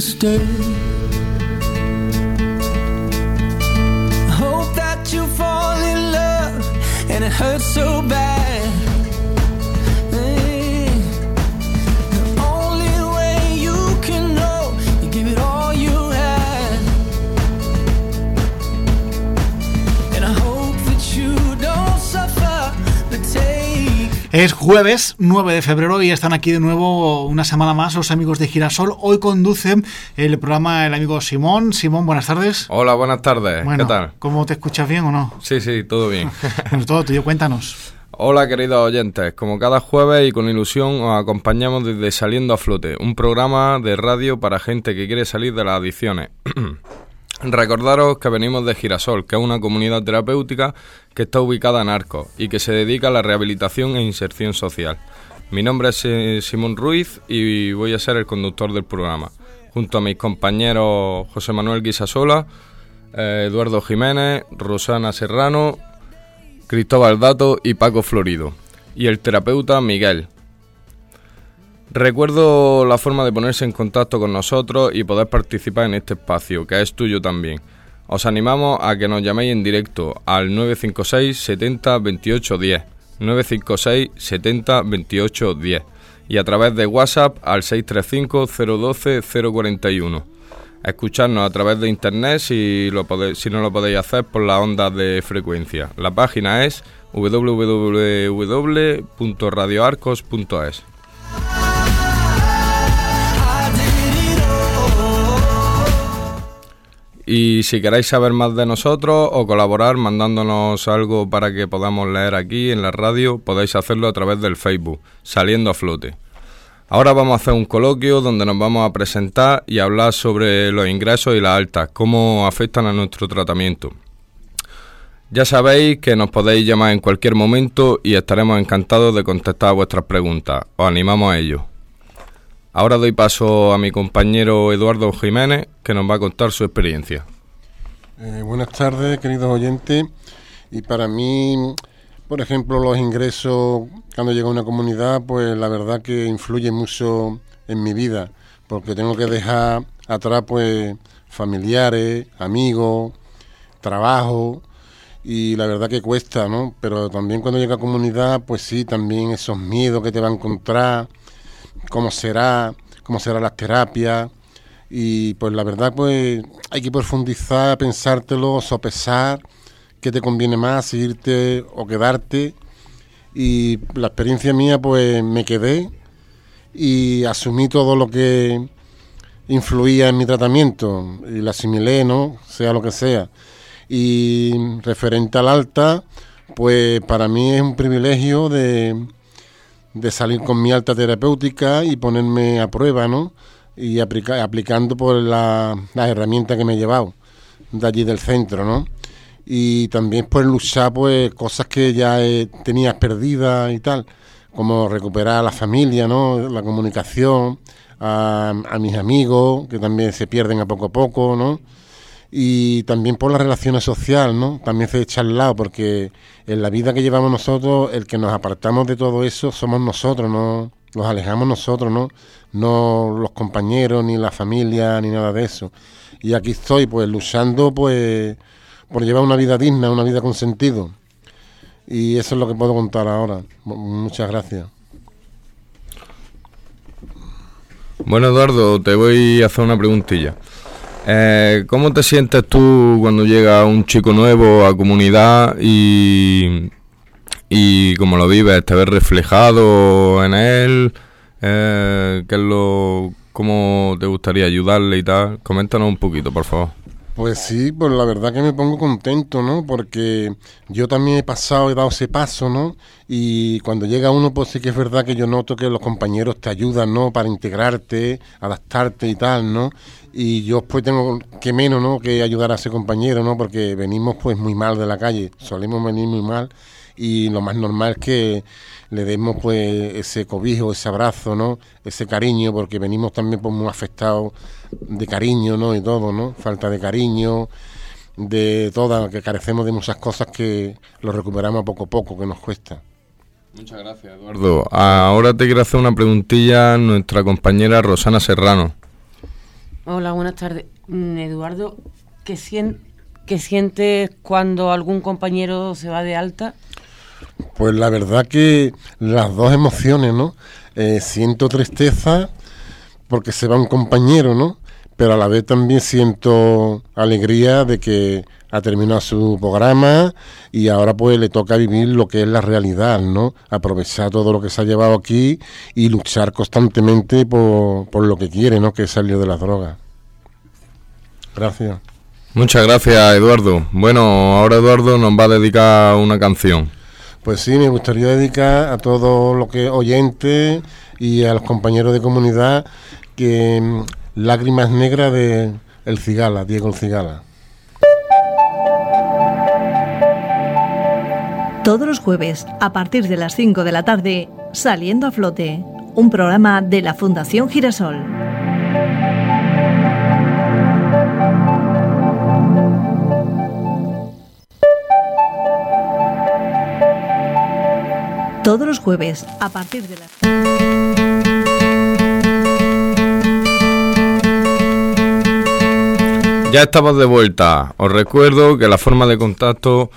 to stay. Es jueves 9 de febrero y están aquí de nuevo una semana más los amigos de Girasol. Hoy conducen el programa el amigo Simón. Simón, buenas tardes. Hola, buenas tardes. Bueno, ¿Qué tal? ¿Cómo te escuchas bien o no? Sí, sí, todo bien. Bueno, todo tuyo, cuéntanos. Hola, queridos oyentes. Como cada jueves y con ilusión os acompañamos desde Saliendo a Flote, un programa de radio para gente que quiere salir de las adicciones. Recordaros que venimos de Girasol, que es una comunidad terapéutica que está ubicada en Arcos y que se dedica a la rehabilitación e inserción social. Mi nombre es eh, Simón Ruiz y voy a ser el conductor del programa, junto a mis compañeros José Manuel Guisasola, eh, Eduardo Jiménez, Rosana Serrano, Cristóbal Dato y Paco Florido, y el terapeuta Miguel. Recuerdo la forma de ponerse en contacto con nosotros y poder participar en este espacio, que es tuyo también. Os animamos a que nos llaméis en directo al 956 70 28 10, 956 70 28 10 y a través de WhatsApp al 635 012 041. Escucharnos a través de internet si, si no lo podéis hacer por las ondas de frecuencia. La página es www.radioarcos.es. Y si queréis saber más de nosotros o colaborar mandándonos algo para que podamos leer aquí en la radio, podéis hacerlo a través del Facebook, Saliendo a Flote. Ahora vamos a hacer un coloquio donde nos vamos a presentar y hablar sobre los ingresos y las altas, cómo afectan a nuestro tratamiento. Ya sabéis que nos podéis llamar en cualquier momento y estaremos encantados de contestar vuestras preguntas. Os animamos a ello. Ahora doy paso a mi compañero Eduardo Jiménez, que nos va a contar su experiencia. Eh, buenas tardes, queridos oyentes. Y para mí, por ejemplo, los ingresos cuando llego a una comunidad, pues la verdad que influye mucho en mi vida, porque tengo que dejar atrás, pues, familiares, amigos, trabajo, y la verdad que cuesta, ¿no? Pero también cuando llega a comunidad, pues sí, también esos miedos que te va a encontrar, cómo será, cómo serán las terapias, y pues la verdad pues hay que profundizar, pensártelo, sopesar qué te conviene más, seguirte o quedarte. Y la experiencia mía pues me quedé y asumí todo lo que influía en mi tratamiento y la asimilé, ¿no? Sea lo que sea. Y referente al alta, pues para mí es un privilegio de, de salir con mi alta terapéutica y ponerme a prueba, ¿no? Y aplica- aplicando por la- las herramientas que me he llevado de allí del centro, ¿no? Y también pues luchar pues cosas que ya eh, tenías perdidas y tal, como recuperar a la familia, ¿no? La comunicación, a, a mis amigos, que también se pierden a poco a poco, ¿no? Y también por las relaciones sociales, ¿no? También se echa al lado, porque en la vida que llevamos nosotros, el que nos apartamos de todo eso somos nosotros, ¿no? Nos alejamos nosotros, ¿no? No los compañeros, ni la familia, ni nada de eso. Y aquí estoy, pues, luchando, pues, por llevar una vida digna, una vida con sentido. Y eso es lo que puedo contar ahora. Mu- Muchas gracias. Bueno, Eduardo, te voy a hacer una preguntilla. Eh, ¿Cómo te sientes tú cuando llega un chico nuevo a comunidad y, y cómo lo vives? ¿Te ves reflejado en él? Eh, ¿Qué es lo, ¿Cómo te gustaría ayudarle y tal? Coméntanos un poquito, por favor. Pues sí, pues la verdad que me pongo contento, ¿no? Porque yo también he pasado, he dado ese paso, ¿no? Y cuando llega uno, pues sí que es verdad que yo noto que los compañeros te ayudan, ¿no? Para integrarte, adaptarte y tal, ¿no? Y yo pues tengo que menos, ¿no? Que ayudar a ese compañero, ¿no? Porque venimos pues muy mal de la calle, solemos venir muy mal y lo más normal es que le demos pues ese cobijo, ese abrazo, ¿no? Ese cariño, porque venimos también pues muy afectados de cariño, ¿no? Y todo, ¿no? Falta de cariño, de toda, que carecemos de muchas cosas que lo recuperamos poco a poco, que nos cuesta. Muchas gracias, Eduardo. Ahora te quiero hacer una preguntilla a nuestra compañera Rosana Serrano. Hola, buenas tardes. Mm, Eduardo, ¿qué, sien- qué sientes cuando algún compañero se va de alta? Pues la verdad que las dos emociones, ¿no? Eh, siento tristeza porque se va un compañero, ¿no? Pero a la vez también siento alegría de que ha terminado su programa y ahora pues le toca vivir lo que es la realidad, ¿no? Aprovechar todo lo que se ha llevado aquí y luchar constantemente por, lo que quiere, ¿no? Que es salir de las drogas. Gracias. Muchas gracias, Eduardo. Bueno, ahora Eduardo nos va a dedicar una canción. Pues sí, me gustaría dedicar a todos los que oyentes y a los compañeros de comunidad que mm, Lágrimas Negras de El Cigala, Diego El Cigala. Todos los jueves, a partir de las 5 de la tarde, Saliendo a Flote, un programa de la Fundación Girasol. Todos los jueves, a partir de las... Ya estamos de vuelta. Os recuerdo que la forma de contacto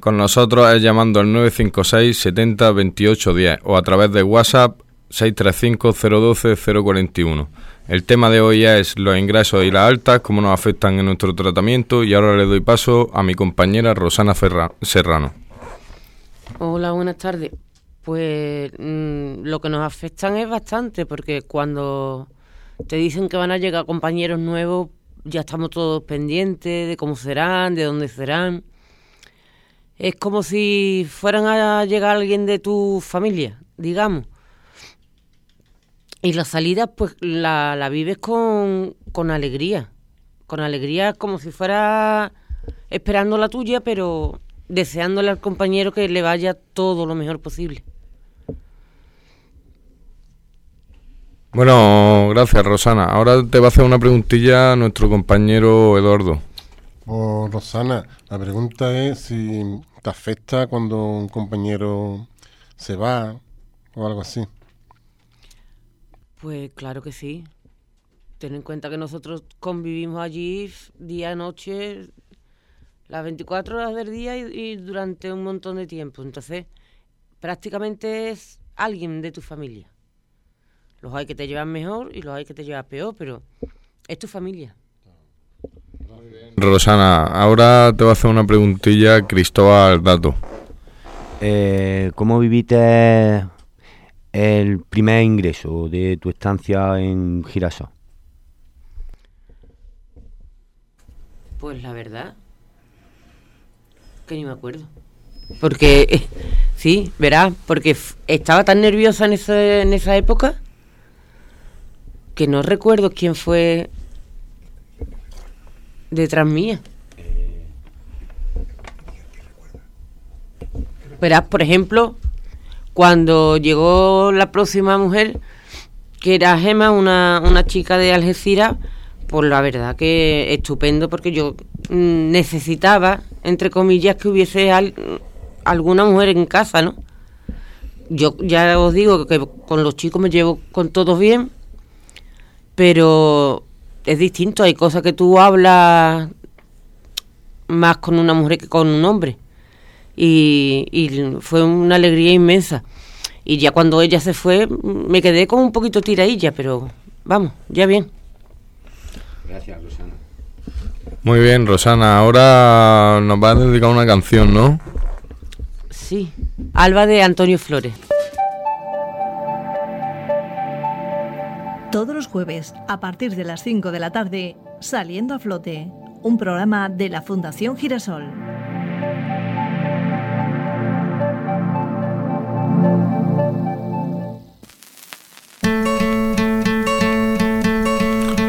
con nosotros es llamando al 956 70 28 10 o a través de WhatsApp 635 012 041. El tema de hoy es los ingresos y las altas, cómo nos afectan en nuestro tratamiento y ahora le doy paso a mi compañera Rosana Ferra- Serrano. Hola, buenas tardes. Pues mm, lo que nos afectan es bastante, porque cuando te dicen que van a llegar compañeros nuevos, ya estamos todos pendientes de cómo serán, de dónde serán. Es como si fueran a llegar alguien de tu familia, digamos. Y la salida, pues la, la vives con, con alegría. Con alegría, como si fuera esperando la tuya, pero deseándole al compañero que le vaya todo lo mejor posible. Bueno, gracias Rosana. Ahora te va a hacer una preguntilla nuestro compañero Eduardo. Pues Rosana, la pregunta es si te afecta cuando un compañero se va o algo así. Pues claro que sí. Ten en cuenta que nosotros convivimos allí día, noche, las 24 horas del día y, y durante un montón de tiempo. Entonces, prácticamente es alguien de tu familia. Los hay que te llevan mejor y los hay que te llevan peor, pero es tu familia. Rosana, ahora te va a hacer una preguntilla Cristóbal Dato. Eh, ¿Cómo viviste el primer ingreso de tu estancia en Girasol? Pues la verdad, que ni me acuerdo. Porque, eh, sí, verás, porque estaba tan nerviosa en, ese, en esa época que no recuerdo quién fue detrás mía. Verás, por ejemplo, cuando llegó la próxima mujer, que era Gema, una, una chica de Algeciras, pues la verdad que estupendo porque yo mm, necesitaba, entre comillas, que hubiese al- alguna mujer en casa, ¿no? Yo ya os digo que con los chicos me llevo con todos bien, pero es distinto, hay cosas que tú hablas más con una mujer que con un hombre. Y, y fue una alegría inmensa. Y ya cuando ella se fue, me quedé como un poquito tiradilla, pero vamos, ya bien. Gracias, Rosana. Muy bien, Rosana, ahora nos va a dedicar una canción, ¿no? Sí, Alba de Antonio Flores. Todos los jueves, a partir de las 5 de la tarde, Saliendo a Flote, un programa de la Fundación Girasol.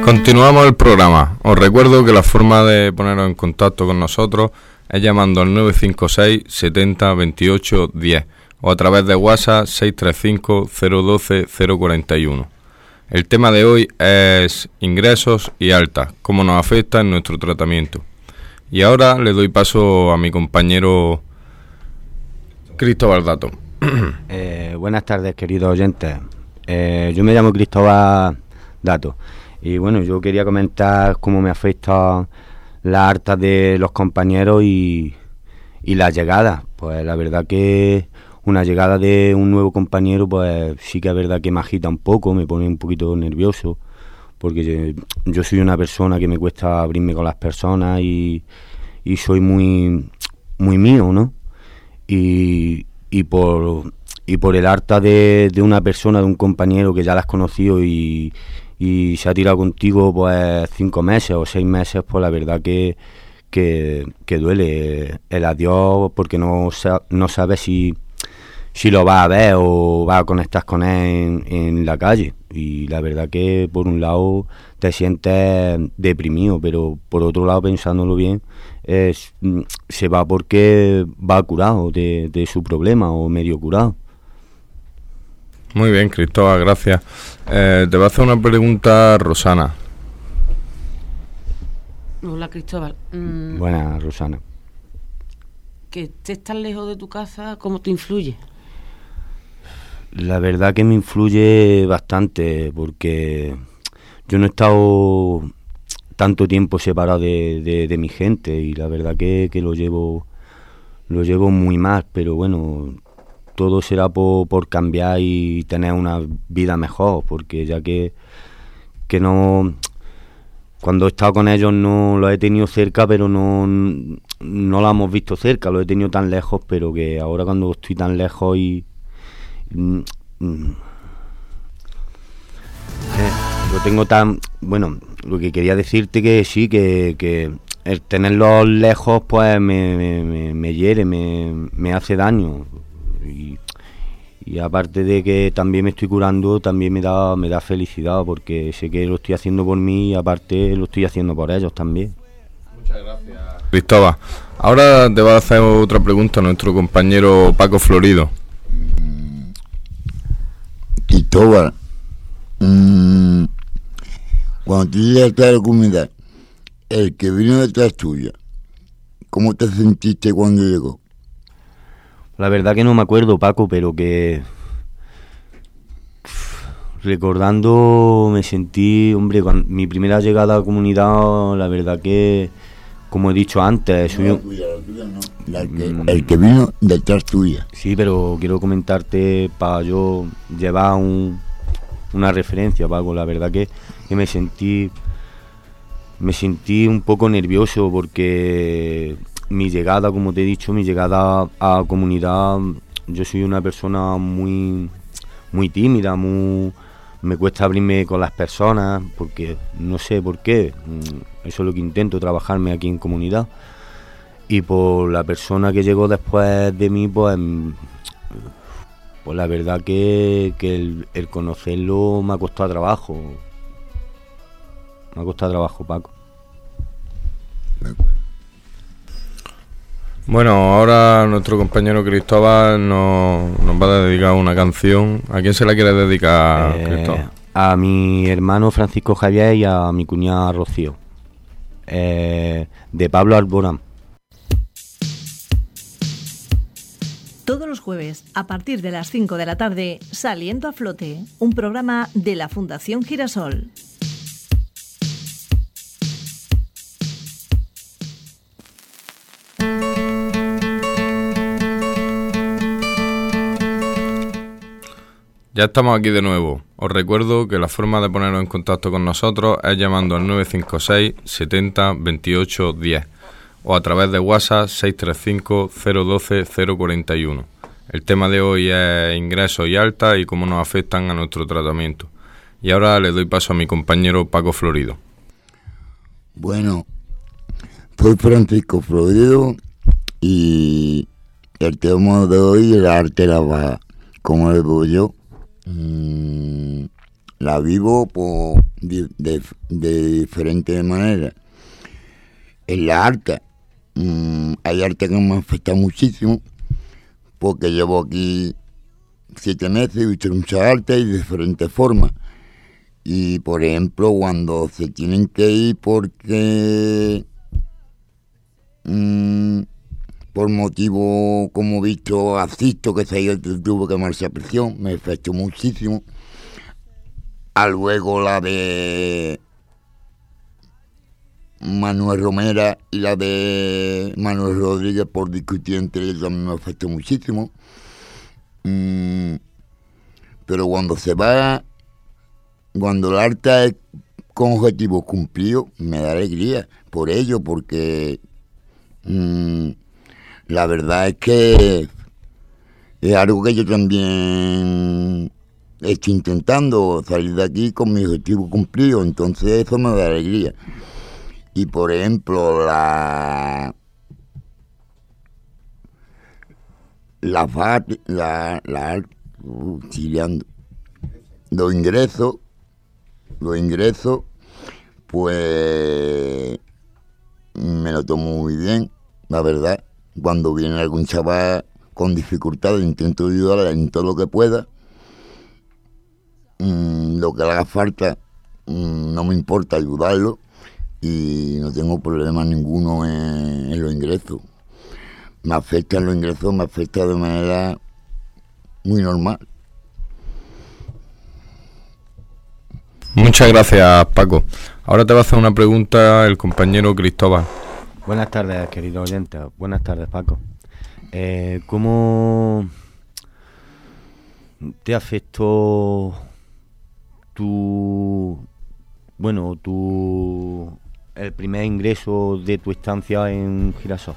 Continuamos el programa. Os recuerdo que la forma de poneros en contacto con nosotros es llamando al 956 70 28 10 o a través de WhatsApp 635 012 041. El tema de hoy es ingresos y altas, cómo nos afecta en nuestro tratamiento. Y ahora le doy paso a mi compañero Cristóbal Dato. Eh, buenas tardes, queridos oyentes. Eh, yo me llamo Cristóbal Dato y bueno, yo quería comentar cómo me afecta la harta de los compañeros y, y la llegada. Pues la verdad que una llegada de un nuevo compañero, pues sí que es verdad que me agita un poco, me pone un poquito nervioso, porque yo, soy una persona que me cuesta abrirme con las personas y, y soy muy, muy mío, ¿no? Y, y por y por el harta de, de una persona, de un compañero que ya la has conocido y, y se ha tirado contigo pues cinco meses o seis meses, pues la verdad que, que, duele el adiós porque no, no sabes si, si lo vas a ver o vas a conectar con él en, en la calle. Y la verdad que por un lado te sientes deprimido, pero por otro lado pensándolo bien, es, mm, se va porque va curado de, de su problema o medio curado. Muy bien, Cristóbal, gracias. Eh, te va a hacer una pregunta Rosana. Hola Cristóbal. Mm, Buena, Rosana. Que estés tan lejos de tu casa, ¿cómo te influye? La verdad que me influye bastante porque yo no he estado tanto tiempo separado de, de- mi gente y la verdad que, que lo llevo lo llevo muy mal, pero bueno, todo será por, por cambiar y tener una vida mejor, porque ya que, que no cuando he estado con ellos no lo he tenido cerca, pero no, no lo hemos visto cerca, lo he tenido tan lejos, pero que ahora cuando estoy tan lejos y, Mm, mm. Eh, lo tengo tan bueno lo que quería decirte que sí que, que el tenerlos lejos pues me, me, me- me hiere me, me hace daño y, y aparte de que también me estoy curando también me da me da felicidad porque sé que lo estoy haciendo por mí y aparte lo estoy haciendo por ellos también Cristóbal, ahora te va a hacer otra pregunta nuestro compañero Paco Florido. Cristóbal, mm, cuando tú llegaste a la comunidad, el que vino detrás tuya, ¿cómo te sentiste cuando llegó? La verdad que no me acuerdo, Paco, pero que recordando me sentí, hombre, mi primera llegada a la comunidad, la verdad que, como he dicho antes, La que- el que vino detrás tuya. Sí, pero quiero comentarte para yo llevar un- una referencia, Paco. La verdad que, que me sentí me sentí un poco nervioso porque mi llegada, como te he dicho, mi llegada a la comunidad, yo soy una persona muy muy tímida, muy me cuesta abrirme con las personas porque no sé por qué. Mm, Eso es lo que intento trabajarme aquí en comunidad y por la persona que llegó después de mí, pues, mm, pues la verdad que, que el, el conocerlo me ha costado trabajo. Me ha costado trabajo, Paco. Bueno, ahora nuestro compañero Cristóbal nos, nos va a dedicar una canción. ¿A quién se la quiere dedicar, Eh, Cristóbal? a mi hermano Francisco Javier y a mi cuñada Rocío. Eh, de Pablo Alborán. Todos los jueves, a partir de las 5 de la tarde, Saliendo a Flote, un programa de la Fundación Girasol. Ya estamos aquí de nuevo. Os recuerdo que la forma de poneros en contacto con nosotros es llamando al 956 70 28 10 o a través de WhatsApp 635 012 041. El tema de hoy es ingresos y alta y cómo nos afectan a nuestro tratamiento. Y ahora le doy paso a mi compañero Paco Florido. Bueno, soy Francisco Florido y el tema de hoy es la arte la baja. ¿Cómo lo vivo yo? Mm, la vivo por de, diferentes maneras. En la arte, mm, hay arte que me afecta muchísimo, porque llevo aquí siete meses y he visto muchas artes y de diferentes formas. Y por ejemplo, cuando se tienen que ir porque mm, por motivo, como he visto, asisto que se tuvo que marchar a prisión, me afectó muchísimo. A luego la de Manuel Romera y la de Manuel Rodríguez por discutir entre ellos también me afectó muchísimo. Mm, pero cuando se va, cuando el arte es con objetivos cumplidos, me da alegría por ello, porque mm, la verdad es que es algo que yo también estoy intentando salir de aquí con mi objetivo cumplido, entonces eso me da alegría. Y por ejemplo, la la la, la uh, los ingresos, los ingresos, pues me lo tomo muy bien, la verdad. Cuando viene algún chaval con dificultades, intento ayudarle en todo lo que pueda. Mm, lo que le haga falta, mm, no me importa ayudarlo y no tengo problema ninguno en, en los ingresos me afectan los ingresos, me afecta de manera muy normal. Muchas gracias, Paco. Ahora te va a hacer una pregunta el compañero Cristóbal. Buenas tardes, querido oyente. Buenas tardes, Paco. Eh, ¿Cómo te afectó tu, bueno, tu, el primer ingreso de tu estancia en Girasol?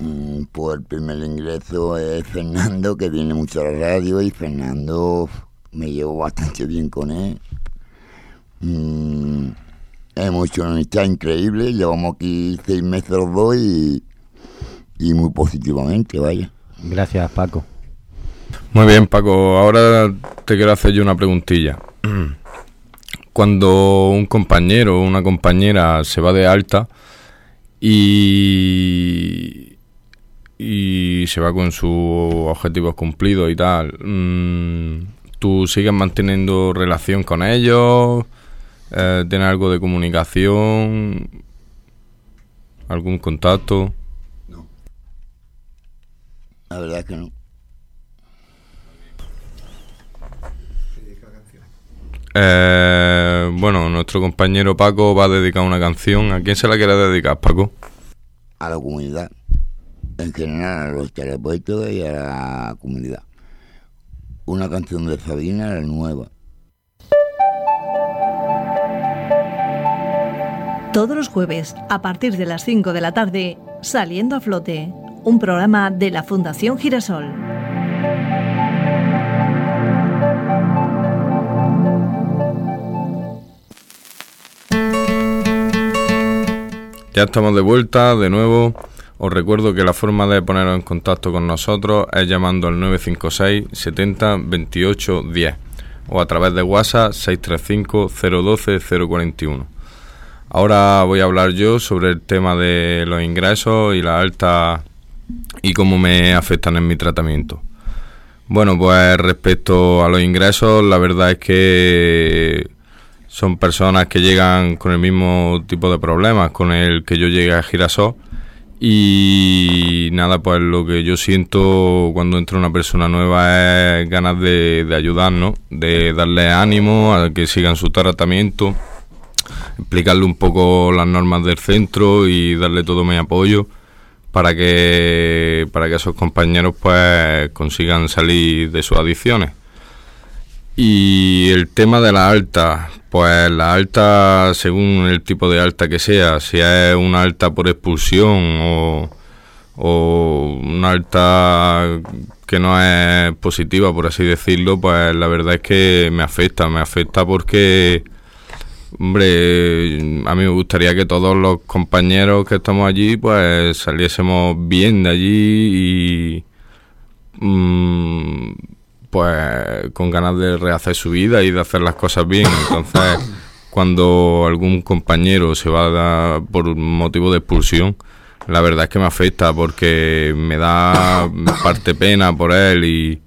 Mm, Pues el primer ingreso es Fernando, que viene mucho a la radio, y Fernando me llevo bastante bien con él. Mm, hemos hecho una amistad increíble, llevamos aquí seis meses los dos y, y muy positivamente, vaya. Gracias, Paco. Muy bien, Paco. Ahora te quiero hacer yo una preguntilla. Cuando un compañero o una compañera se va de alta y, y se va con sus objetivos cumplidos y tal, mm, ¿tú sigues manteniendo relación con ellos? Eh, ¿Tienes algo de comunicación? ¿Algún contacto? La verdad es que no. Eh, bueno, nuestro compañero Paco va a dedicar una canción. ¿A quién se la quiere dedicar, Paco? A la comunidad, en general, a los terapeutas y a la comunidad. Una canción de Sabina, la nueva. Todos los jueves, a partir de las 5 de la tarde, Saliendo a Flote, un programa de la Fundación Girasol. Ya estamos de vuelta de nuevo. Os recuerdo que la forma de poneros en contacto con nosotros es llamando al 956 70 28 10 o a través de WhatsApp 635 012 041. Ahora voy a hablar yo sobre el tema de los ingresos y la alta y cómo me afectan en mi tratamiento. Bueno, pues respecto a los ingresos, la verdad es que son personas que llegan con el mismo tipo de problemas con el que yo llegué a Girasol. Y nada, pues lo que yo siento cuando entra una persona nueva es ganas de, de ayudarnos, de darle ánimo a que sigan su tratamiento, explicarle un poco las normas del centro y darle todo mi apoyo para que para que esos compañeros pues consigan salir de sus adicciones. Y el tema de la alta, pues la alta, según el tipo de alta que sea, si es una alta por expulsión o, o una alta que no es positiva, por así decirlo, pues la verdad es que me afecta, me afecta porque, hombre, a mí me gustaría que todos los compañeros que estamos allí, pues saliésemos bien de allí y... mm, pues con ganas de rehacer su vida y de hacer las cosas bien. Entonces, cuando algún compañero se va a dar por motivo de expulsión, la verdad es que me afecta porque me da parte pena por él y,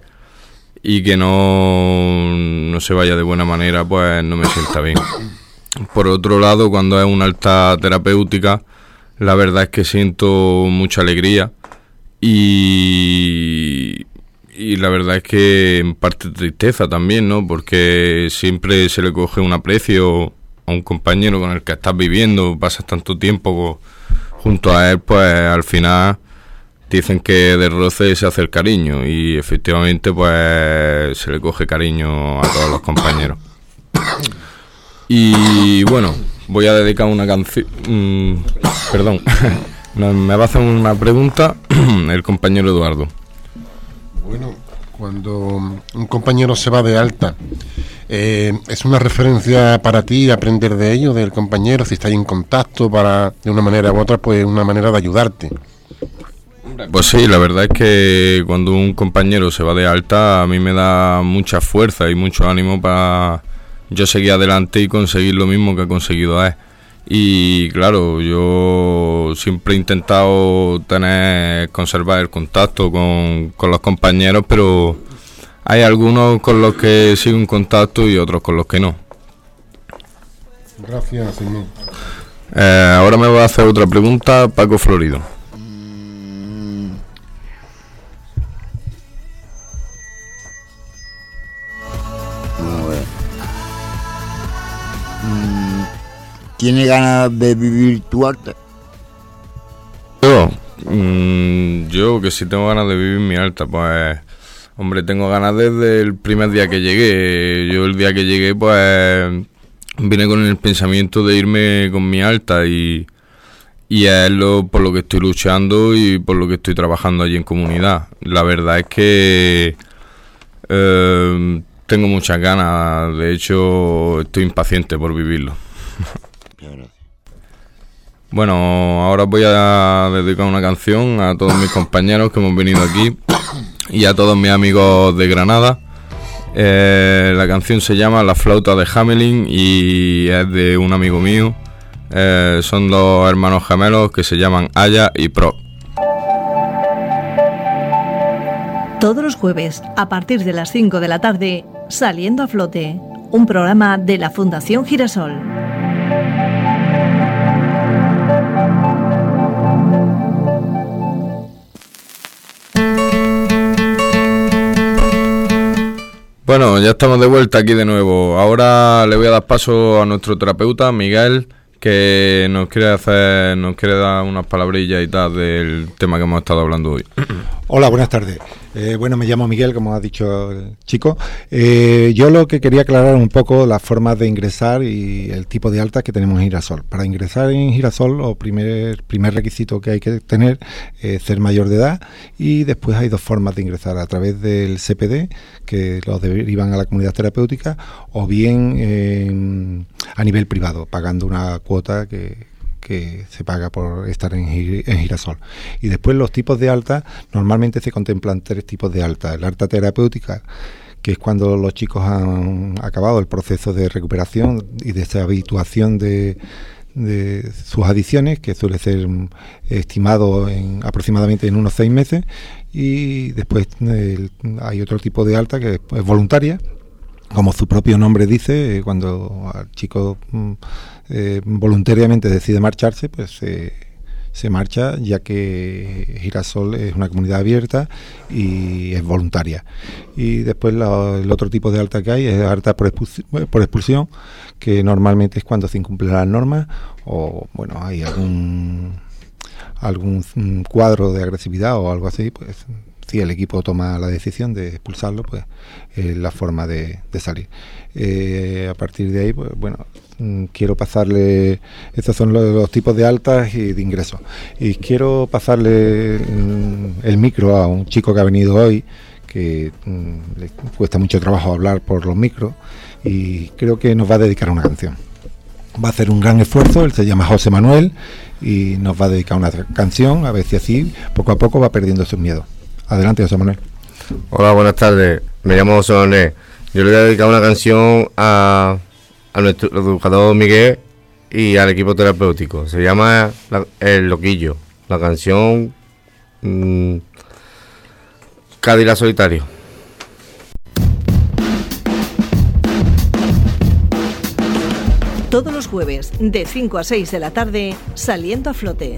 y que no, no se vaya de buena manera, pues no me sienta bien. Por otro lado, cuando es una alta terapéutica, la verdad es que siento mucha alegría y, y la verdad es que en parte tristeza también, ¿no? Porque siempre se le coge un aprecio a un compañero con el que estás viviendo, pasas tanto tiempo junto a él, pues al final dicen que de roce se hace el cariño y efectivamente pues se le coge cariño a todos los compañeros. Y bueno, voy a dedicar una canción... mm, perdón, me va a hacer una pregunta el compañero Eduardo. Bueno, cuando un compañero se va de alta, eh, ¿es una referencia para ti aprender de ello, del compañero, si estáis en contacto para, de una manera u otra, pues una manera de ayudarte? Pues sí, la verdad es que cuando un compañero se va de alta a mí me da mucha fuerza y mucho ánimo para yo seguir adelante y conseguir lo mismo que ha conseguido él. Y claro, yo siempre he intentado tener, conservar el contacto con, con los compañeros, pero hay algunos con los que sigo en contacto y otros con los que no. Gracias, Simón. Eh, ahora me va a hacer otra pregunta Paco Florido. ¿Tiene ganas de vivir tu arte? Yo, mm, yo que si tengo ganas de vivir mi alta, pues, hombre, tengo ganas desde el primer día que llegué. Yo el día que llegué, pues, vine con el pensamiento de irme con mi alta y, y es lo por lo que estoy luchando y por lo que estoy trabajando allí en comunidad. La verdad es que eh, tengo muchas ganas, de hecho, estoy impaciente por vivirlo. Bueno, ahora voy a dedicar una canción a todos mis compañeros que hemos venido aquí y a todos mis amigos de Granada. Eh, la canción se llama La flauta de Hamelin y es de un amigo mío. Eh, son dos hermanos gemelos que se llaman Aya y Pro. Todos los jueves, a partir de las 5 de la tarde, Saliendo a Flote, un programa de la Fundación Girasol. Bueno, ya estamos de vuelta aquí de nuevo. Ahora le voy a dar paso a nuestro terapeuta, Miguel, que nos quiere hacer, nos quiere dar unas palabrillas y tal del tema que hemos estado hablando hoy. Hola, buenas tardes. Eh, bueno, me llamo Miguel, como ha dicho el chico. Eh, yo lo que quería aclarar un poco las formas de ingresar y el tipo de alta que tenemos en Girasol. Para ingresar en Girasol, o primer, primer requisito que hay que tener es ser mayor de edad y después hay dos formas de ingresar, a través del CPD, que los derivan a la comunidad terapéutica, o bien eh, a nivel privado, pagando una cuota que, que se paga por estar en, Gi- en girasol. Y después los tipos de alta, normalmente se contemplan tres tipos de alta. El alta terapéutica, que es cuando los chicos han acabado el proceso de recuperación y de habituación de, de sus adicciones, que suele ser mm, estimado en aproximadamente en unos seis meses. Y después el- hay otro tipo de alta que es voluntaria, como su propio nombre dice, eh, cuando el chico mm, eh, voluntariamente decide marcharse, pues se- se marcha ya que Girasol es una comunidad abierta y es voluntaria. Y después la- el otro tipo de alta que hay es alta por, expulsi- por expulsión, que normalmente es cuando se incumplen las normas o bueno hay algún algún mm, cuadro de agresividad o algo así, pues si el equipo toma la decisión de expulsarlo, pues es la forma de, salir. Eh, a partir de ahí, pues bueno, mm, quiero pasarle, estos son los, los tipos de altas y de ingresos. Y quiero pasarle mm, el micro a un chico que ha venido hoy, que mm, le cuesta mucho trabajo hablar por los micros, y creo que nos va a dedicar una canción va a hacer un gran esfuerzo, él se llama José Manuel y nos va a dedicar una canción, a ver si así poco a poco va perdiendo sus miedos. Adelante, José Manuel. Hola, buenas tardes. Me llamo José Manuel. Yo le voy a dedicar una canción a, a nuestro educador Miguel y al equipo terapéutico. Se llama La- El Loquillo. la canción mm, Cádila Solitario. Todos los jueves, de 5 a 6 de la tarde, saliendo a flote.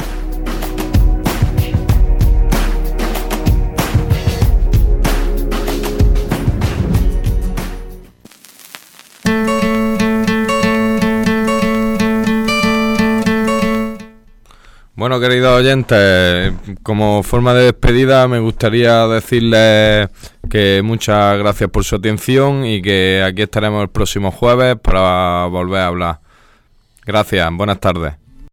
Bueno, queridos oyentes, como forma de despedida me gustaría decirles que muchas gracias por su atención y que aquí estaremos el próximo jueves para volver a hablar. Gracias, buenas tardes.